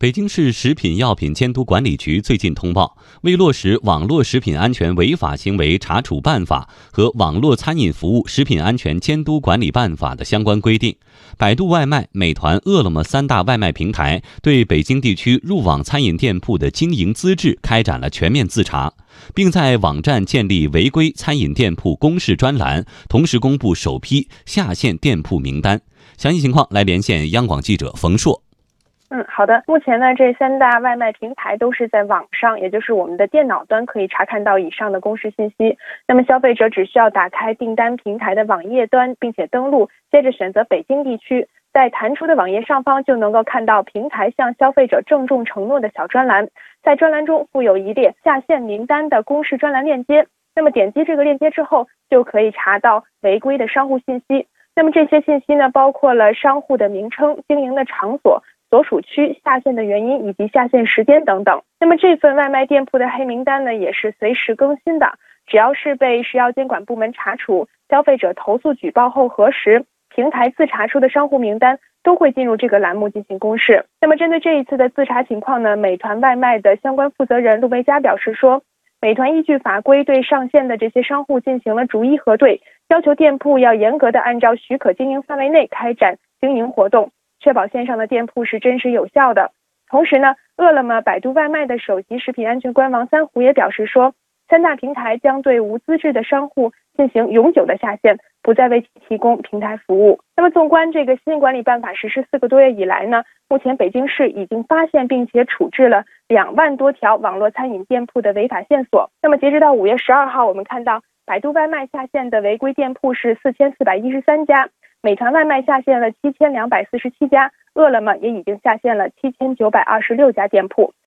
北京市食品药品监督管理局最近通报，为落实《网络食品安全违法行为查处办法》和《网络餐饮服务食品安全监督管理办法》的相关规定，百度外卖、美团、饿了么三大外卖平台对北京地区入网餐饮店铺的经营资质开展了全面自查，并在网站建立违规餐饮店铺公示专栏，同时公布首批下线店铺名单。详细情况来连线央广记者冯硕。嗯，好的。目前呢，这三大外卖平台都是在网上，也就是我们的电脑端可以查看到以上的公示信息。那么消费者只需要打开订单平台的网页端，并且登录，接着选择北京地区，在弹出的网页上方就能够看到平台向消费者郑重承诺的小专栏，在专栏中附有一列下线名单的公示专栏链接。那么点击这个链接之后，就可以查到违规的商户信息。那么这些信息呢，包括了商户的名称、经营的场所。所属区下线的原因以及下线时间等等。那么这份外卖店铺的黑名单呢，也是随时更新的。只要是被食药监管部门查处、消费者投诉举报后核实，平台自查出的商户名单都会进入这个栏目进行公示。那么针对这一次的自查情况呢，美团外卖的相关负责人陆维佳表示说，美团依据法规对上线的这些商户进行了逐一核对，要求店铺要严格的按照许可经营范围内开展经营活动。确保线上的店铺是真实有效的。同时呢，饿了么、百度外卖的首席食品安全官王三虎也表示说，三大平台将对无资质的商户进行永久的下线，不再为其提供平台服务。那么，纵观这个新管理办法实施四个多月以来呢，目前北京市已经发现并且处置了两万多条网络餐饮店铺的违法线索。那么，截止到五月十二号，我们看到百度外卖下线的违规店铺是四千四百一十三家。美团外卖下线了七千两百四十七家，饿了么也已经下线了七千九百二十六家店铺。